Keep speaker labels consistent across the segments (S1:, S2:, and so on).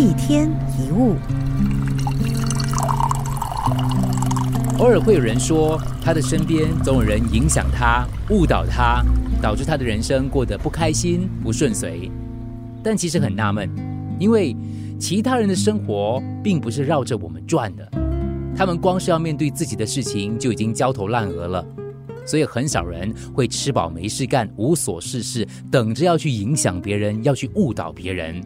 S1: 一天一物。
S2: 偶尔会有人说，他的身边总有人影响他、误导他，导致他的人生过得不开心、不顺遂。但其实很纳闷，因为其他人的生活并不是绕着我们转的，他们光是要面对自己的事情就已经焦头烂额了。所以很少人会吃饱没事干、无所事事，等着要去影响别人、要去误导别人。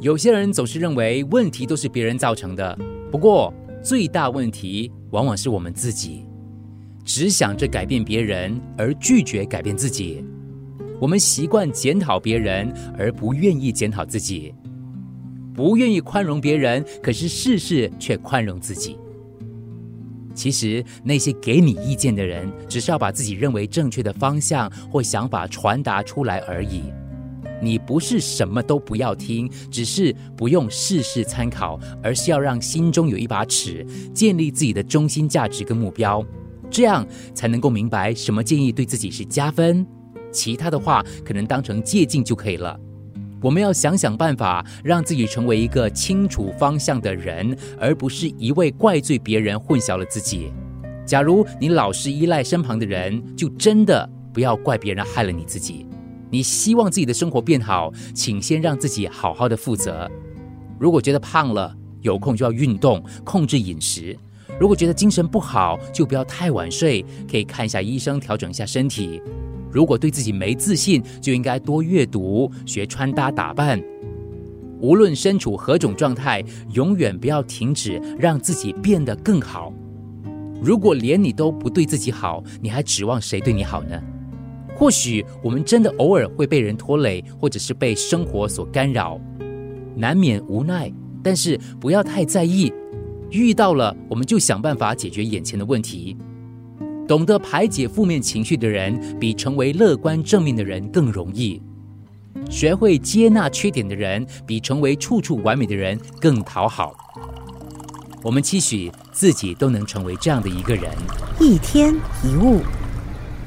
S2: 有些人总是认为问题都是别人造成的，不过最大问题往往是我们自己，只想着改变别人而拒绝改变自己。我们习惯检讨别人，而不愿意检讨自己；不愿意宽容别人，可是事事却宽容自己。其实那些给你意见的人，只是要把自己认为正确的方向或想法传达出来而已。你不是什么都不要听，只是不用事事参考，而是要让心中有一把尺，建立自己的中心价值跟目标，这样才能够明白什么建议对自己是加分，其他的话可能当成借鉴就可以了。我们要想想办法，让自己成为一个清楚方向的人，而不是一味怪罪别人，混淆了自己。假如你老是依赖身旁的人，就真的不要怪别人害了你自己。你希望自己的生活变好，请先让自己好好的负责。如果觉得胖了，有空就要运动，控制饮食；如果觉得精神不好，就不要太晚睡，可以看一下医生，调整一下身体。如果对自己没自信，就应该多阅读、学穿搭打扮。无论身处何种状态，永远不要停止让自己变得更好。如果连你都不对自己好，你还指望谁对你好呢？或许我们真的偶尔会被人拖累，或者是被生活所干扰，难免无奈。但是不要太在意，遇到了我们就想办法解决眼前的问题。懂得排解负面情绪的人，比成为乐观正面的人更容易；学会接纳缺点的人，比成为处处完美的人更讨好。我们期许自己都能成为这样的一个人。
S1: 一天一物。